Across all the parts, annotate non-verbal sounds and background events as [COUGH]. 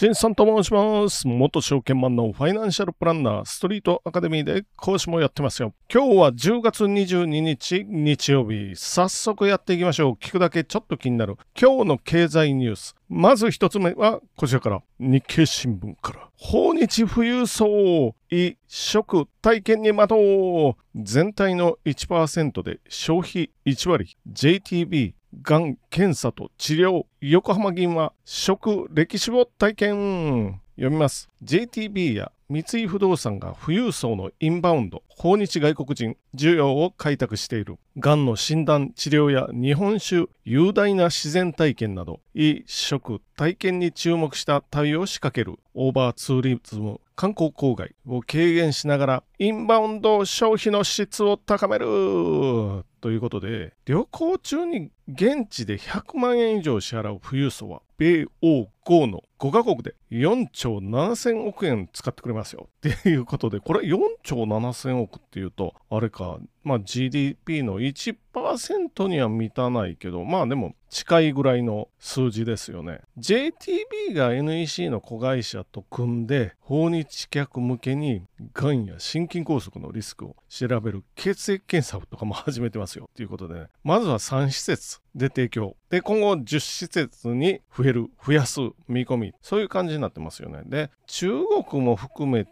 新さんと申します。元証券マンのファイナンシャルプランナー、ストリートアカデミーで講師もやってますよ。今日は10月22日日曜日。早速やっていきましょう。聞くだけちょっと気になる今日の経済ニュース。まず一つ目はこちらから。日経新聞から。訪日富裕層、衣食体験に待とう。全体の1%で消費1割。JTB がん検査と治療。横浜銀は食歴史を体験。読みます。JTB や三井不動産が富裕層のインバウンド訪日外国人需要を開拓している。がんの診断治療や日本酒雄大な自然体験など衣食体験に注目した旅を仕掛けるオーバーツーリズム観光郊外を軽減しながらインバウンド消費の質を高める！ということで旅行中に現地で100万円以上支払う富裕層は米欧豪の5カ国で4兆7000億円使ってくれますよ。っていうことでこれ4兆7000億っていうとあれか。まあ GDP の1%には満たないけどまあでも近いぐらいの数字ですよね。JTB が NEC の子会社と組んで訪日客向けにがんや心筋梗塞のリスクを調べる血液検査とかも始めてますよ。ということで、ね、まずは3施設で提供。で今後10施設に増える増やす見込みそういう感じになってますよね。で中国も含めて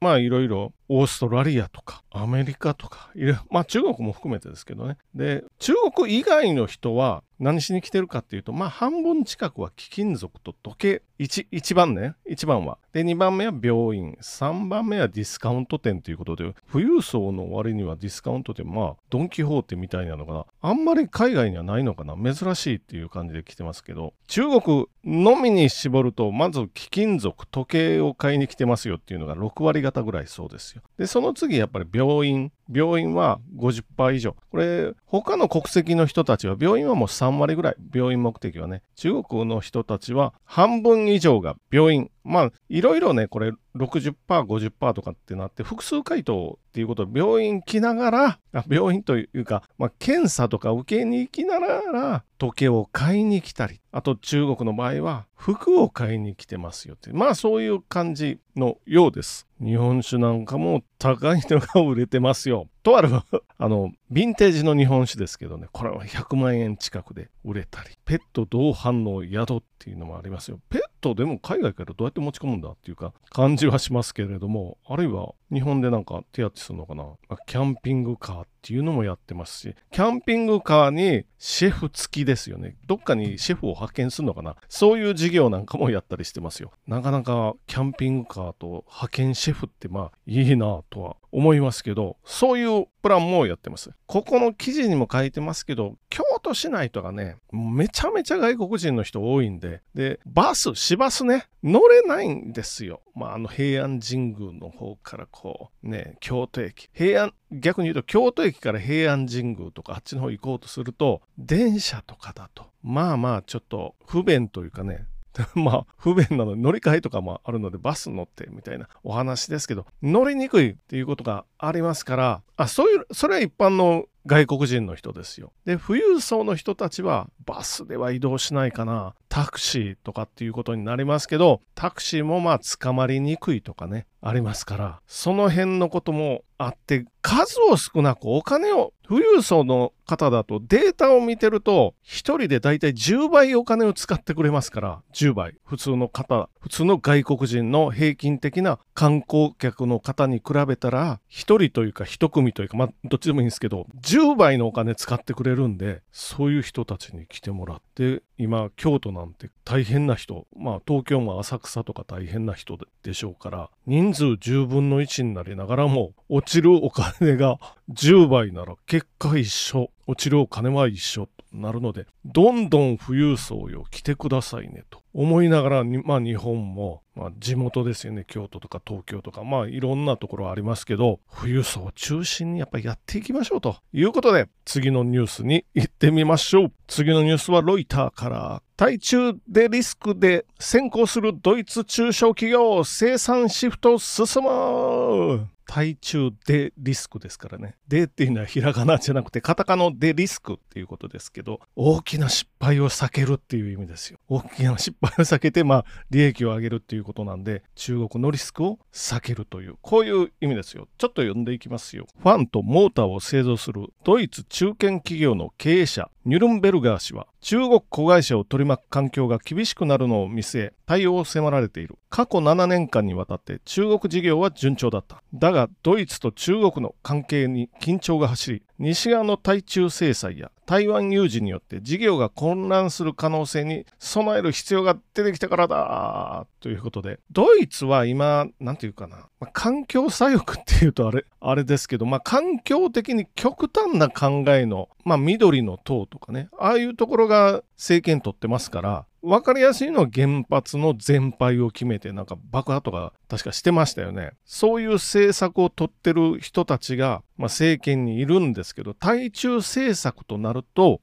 まあいろいろオーストラリアとかアメリカとかまあ中国も含めてですけどね。で中国以外の人は何しに来てるかっていうとまあ半分近くは貴金属と時計。1, 1番ね1番は。で2番目は病院。3番目はディスカウント店ということで富裕層の割にはディスカウント店まあドン・キホーテみたいなのがあんまり海外にはないのかな。珍しいっていう感じで来てますけど。中国のみに絞るとまず貴金属時計を買いに来てますよっていうのが6 6割方ぐらいそうですよ。でその次やっぱり病院病院は50%以上。これ、他の国籍の人たちは、病院はもう3割ぐらい。病院目的はね。中国の人たちは半分以上が病院。まあ、いろいろね、これ60%、50%とかってなって、複数回答っていうことで、病院来ながら、病院というか、まあ、検査とか受けに行きながら、時計を買いに来たり、あと中国の場合は、服を買いに来てますよって。まあ、そういう感じのようです。日本酒なんかも高いのが売れてますよ。[LAUGHS] とある [LAUGHS] あの、ヴィンテージの日本酒ですけどね、これは100万円近くで売れたり、ペット同伴の宿っていうのもありますよ。ペトでも海外からどうやって持ち込むんだっていうか感じはしますけれども、あるいは日本でなんか手当てするのかな、キャンピングカーっていうのもやってますし、キャンピングカーにシェフ付きですよね。どっかにシェフを派遣するのかな。そういう事業なんかもやったりしてますよ。なかなかキャンピングカーと派遣シェフってまあいいなとは思いますけど、そういうプランもやってます。ここの記事にも書いてますけど、京都市内とかね、めちゃめちゃ外国人の人多いんで、で、バス、市バスね、乗れないんですよ。まあ、あの平安神宮の方からこう、ね、京都駅。平安、逆に言うと京都駅から平安神宮とかあっちの方行こうとすると、電車とかだと、まあまあちょっと不便というかね、[LAUGHS] まあ不便なので乗り換えとかもあるのでバス乗ってみたいなお話ですけど乗りにくいっていうことがありますからあそういうそれは一般の外国人の人ですよ。で富裕層の人たちはバスでは移動しないかなタクシーとかっていうことになりますけどタクシーもまあ捕まりにくいとかねありますからその辺のこともあって数を少なくお金を富裕層の方だとデータを見てると1人でだいたい10倍お金を使ってくれますから10倍普通の方普通の外国人の平均的な観光客の方に比べたら1人というか1組というかまあどっちでもいいんですけど10 10倍のお金使ってくれるんでそういう人たちに来てもらって今京都なんて大変な人まあ東京も浅草とか大変な人でしょうから人数10分の1になりながらも落ちるお金が10倍なら結果一緒落ちるお金は一緒。なるのでどんどん富裕層よ来てくださいねと。思いながらまあ日本も、まあ、地元ですよね。京都とか東京とかまあいろんなところありますけど富裕層を中心にやっぱりやっていきましょう。ということで次のニュースに行ってみましょう。次のニュースはロイターから。対中でリスクで先行するドイツ中小企業生産シフト進む。対中でリスクですからね。でっていうのはひらがなじゃなくて、カタカナでリスクっていうことですけど、大きな失敗を避けるっていう意味ですよ。大きな失敗を避けて、まあ、利益を上げるっていうことなんで、中国のリスクを避けるという、こういう意味ですよ。ちょっと読んでいきますよ。ファンとモーターを製造するドイツ中堅企業の経営者、ニュルンベルガー氏は、中国子会社を取り巻く環境が厳しくなるのを見据え、対応を迫られている。過去7年間にわたって中国事業は順調だった。だが、ドイツと中国の関係に緊張が走り、西側の対中制裁や台湾有事によって事業が混乱する可能性に備える必要が出てきたからだということで、ドイツは今、なんていうかな、まあ、環境左翼っていうとあれ、[LAUGHS] あれですけど、まあ、環境的に極端な考えの、まあ、緑の党とかね、ああいうところが政権取ってますから、分かりやすいのは原発の全廃を決めてなんか爆破とか確かしてましたよね。そういう政策を取ってる人たちが、まあ、政権にいるんですけど対中政策となると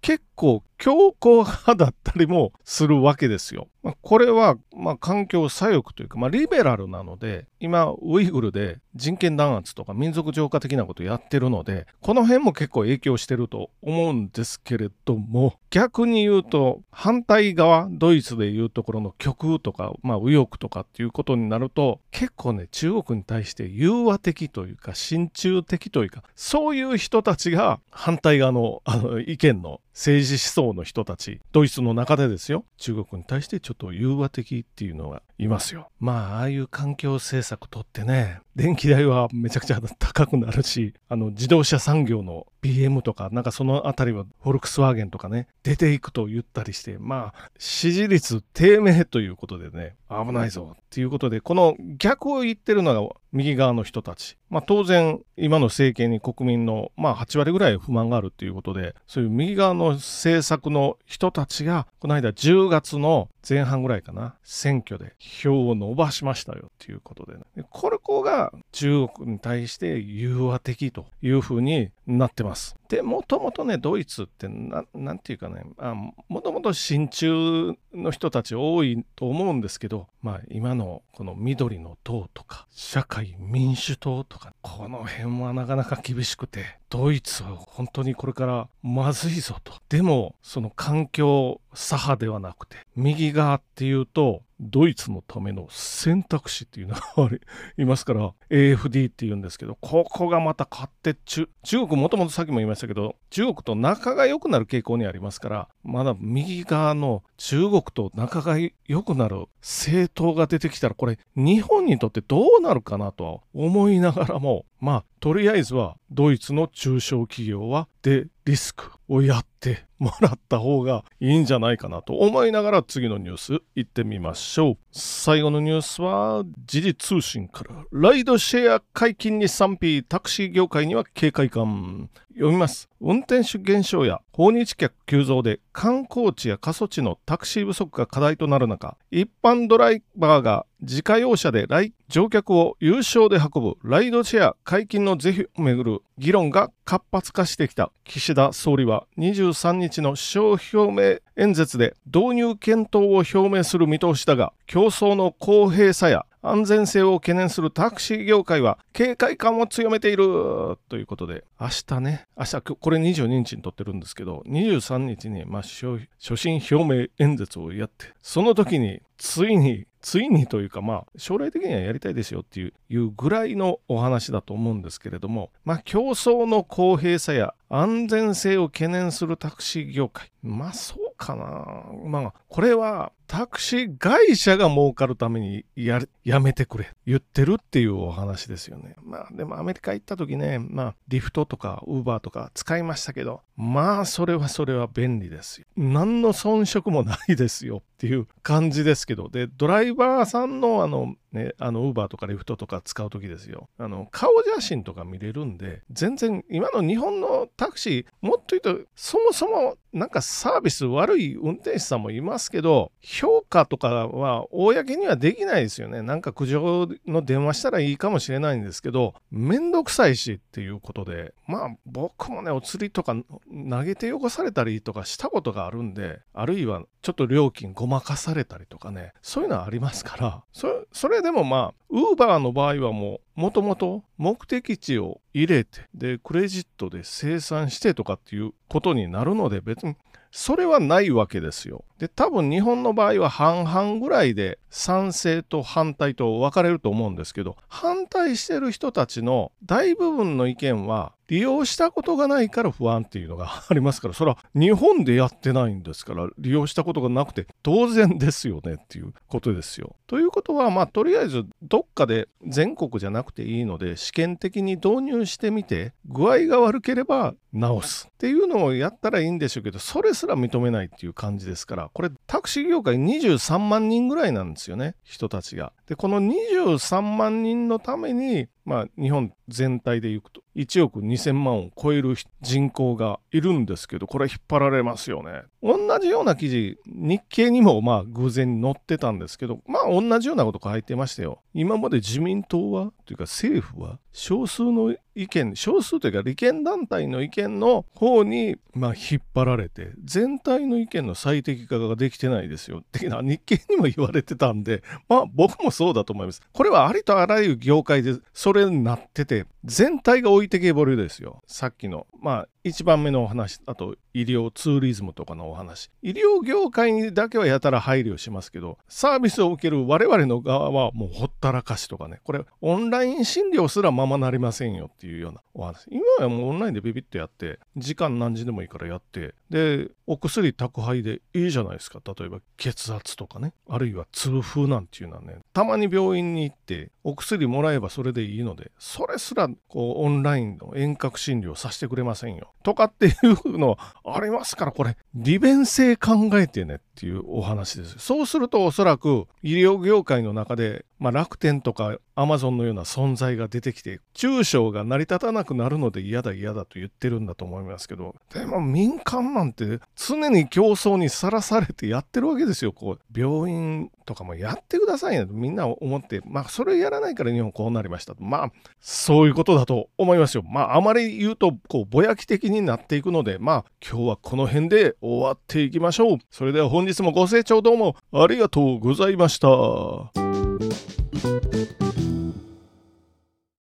結構強硬派だったりもするわけですよ。[LAUGHS] まあ、これは、まあ、環境左翼というか、まあ、リベラルなので、今、ウイグルで人権弾圧とか民族浄化的なことやってるので、この辺も結構影響してると思うんですけれども、逆に言うと、反対側、ドイツでいうところの極右とか、まあ、右翼とかっていうことになると、結構ね、中国に対して融和的というか、親中的というか、そういう人たちが反対側のあの意見の政治思想の人たち、ドイツの中でですよ、中国に対してちょっと融和的っていうのがいますよ。まあ、ああいう環境政策とってね、電気代はめちゃくちゃ高くなるし、あの、自動車産業の BM とか、なんかそのあたりはフォルクスワーゲンとかね、出ていくと言ったりして、まあ、支持率低迷ということでね、危ないぞっていうことで、この逆を言ってるのが右側の人たち。まあ当然、今の政権に国民のまあ8割ぐらい不満があるということで、そういう右側の政策の人たちが、この間10月の前半ぐらいかな、選挙で票を伸ばしましたよっていうことでね。これこが中国に対して融和的というふうになってます。で、もともとね、ドイツってな、んていうかね、あもともと親中の人たち多いと思うんですけど、まあ今のこの緑の党とか、社会民主党とか、この辺はなかなか厳しくて、ドイツは本当にこれからまずいぞと。でも、その環境左派ではなくて、右側っていうと、ドイツのための選択肢っていうのがいますから AFD っていうんですけどここがまた勝って中中国もともとさっきも言いましたけど中国と仲が良くなる傾向にありますからまだ右側の中国と仲が良くなる政党が出てきたらこれ日本にとってどうなるかなとは思いながらもまあとりあえずはドイツの中小企業はデリスクをやってもらった方がいいんじゃないかなと思いながら次のニュース行ってみましょう。最後のニュースは時事通信から。ライドシェア解禁に賛否、タクシー業界には警戒感。読みます。運転手減少や訪日客急増で観光地や過疎地のタクシー不足が課題となる中、一般ドライバーが自家用車で乗客を優勝で運ぶライドシェア解禁の是非をめぐる議論が活発化してきた岸田総理は23日の首相表明演説で導入検討を表明する見通しだが競争の公平さや安全性を懸念するタクシー業界は警戒感を強めているということで、明日ね、明日、これ22日に撮ってるんですけど、23日に、まあ、所信表明演説をやって、その時に、ついについにというかまあ将来的にはやりたいですよっていうぐらいのお話だと思うんですけれどもまあ競争の公平さや安全性を懸念するタクシー業界。まあそうかな。まあこれはタクシー会社が儲かるためにややめてくれ言ってるっていうお話ですよね。まあでもアメリカ行った時ね、まあリフトとかウーバーとか使いましたけど、まあそれはそれは便利ですよ。何の遜色もないですよっていう感じですけど、で、ドライバーさんのあのね、あの、ウーバーとかリフトとか使う時ですよ。あの、顔写真とか見れるんで、全然、今の日本のタクシー、もっと言うと、そもそも、なんかサービス悪い運転手さんもいますけど、評価とかは公にはできないですよね。なんか苦情の電話したらいいかもしれないんですけど、めんどくさいしっていうことで、まあ僕もね、お釣りとか投げて汚されたりとかしたことがあるんで、あるいはちょっと料金ごまかされたりとかね、そういうのはありますから、それそれでもまあ、ウーバーの場合はもう、もともと目的地を入れて、で、クレジットで生産してとかっていうことになるので、別にそれはないわけですよ。で、多分日本の場合は半々ぐらいで賛成と反対と分かれると思うんですけど、反対してる人たちの大部分の意見は利用したことがないから不安っていうのがありますから、それは日本でやってないんですから、利用したことがなくて当然ですよねっていうことですよ。ということは、まあ、とりあえずどっかで全国じゃなくていいので、試験的に導入してみて、具合が悪ければ直すっていうのをやったらいいんでしょうけど、それすら認めないっていう感じですから、これタクシー業界23万人ぐらいなんですよね、人たちが。で、この23万人のために、まあ、日本全体でいくと。1億2000万を超える人口がいるんですけどこれ引っ張られますよね。同じような記事日経にもまあ偶然載ってたんですけどまあ同じようなこと書いてましたよ。今まで自民党はというか政府は少数の意見少数というか利権団体の意見の方にまあ引っ張られて全体の意見の最適化ができてないですよ。[LAUGHS] ってな日経にも言われてたんでまあ僕もそうだと思います。これはありとあらゆる業界でそれになってて全体が置いてけぼりですよ。さっきのまあ1番目のお話あと医療ツーリズムとかのお話。医療業界にだけはやたら配慮しますけどサービスを受ける我々の側はもうほったらかしとかね。これオンライン診療すらままなりませんよっていうようなお話。今はもうオンラインでビビッとやって時間何時でもいいからやって。でお薬宅配でいいじゃないですか。例えば血圧とかね。あるいは痛風なんていうのはね。たまに病院に行ってお薬もらえばそれでいいのでそれすらこうオンラインの遠隔診療させてくれませんよ。とかっていうのありますからこれ。利便性考えてねっていうお話です。そうするとおそらく医療業界の中でまあ、楽天とかアマゾンのような存在が出てきて中小が成り立たなくなるので嫌だ嫌だと言ってるんだと思いますけどでも民間なんて常に競争にさらされてやってるわけですよ。こう病院とかもやってくださいねとみんな思ってまあそれやらないから日本こうなりましたと。まあそういうことだと思いますよ。まああまり言うとこうぼやき的になっていくのでまあ今日はこの辺で終わっていきましょう。それでは本日もご清聴どうもありがとうございました。Thank you.